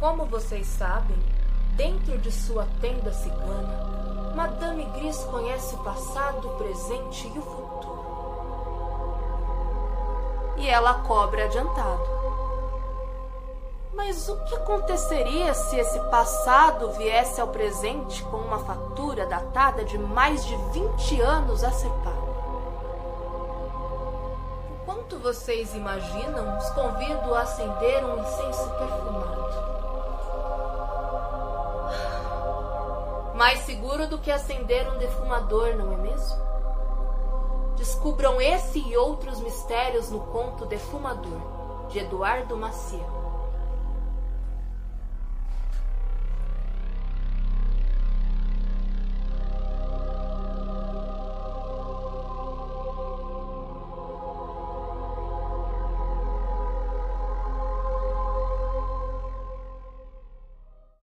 Como vocês sabem, dentro de sua tenda cigana, Madame Gris conhece o passado, o presente e o futuro. E ela cobra adiantado. Mas o que aconteceria se esse passado viesse ao presente com uma fatura datada de mais de 20 anos a ser paga? Enquanto vocês imaginam, os convido a acender um incenso perfumado. Mais seguro do que acender um defumador, não é mesmo? Descubram esse e outros mistérios no conto Defumador, de Eduardo Maciel.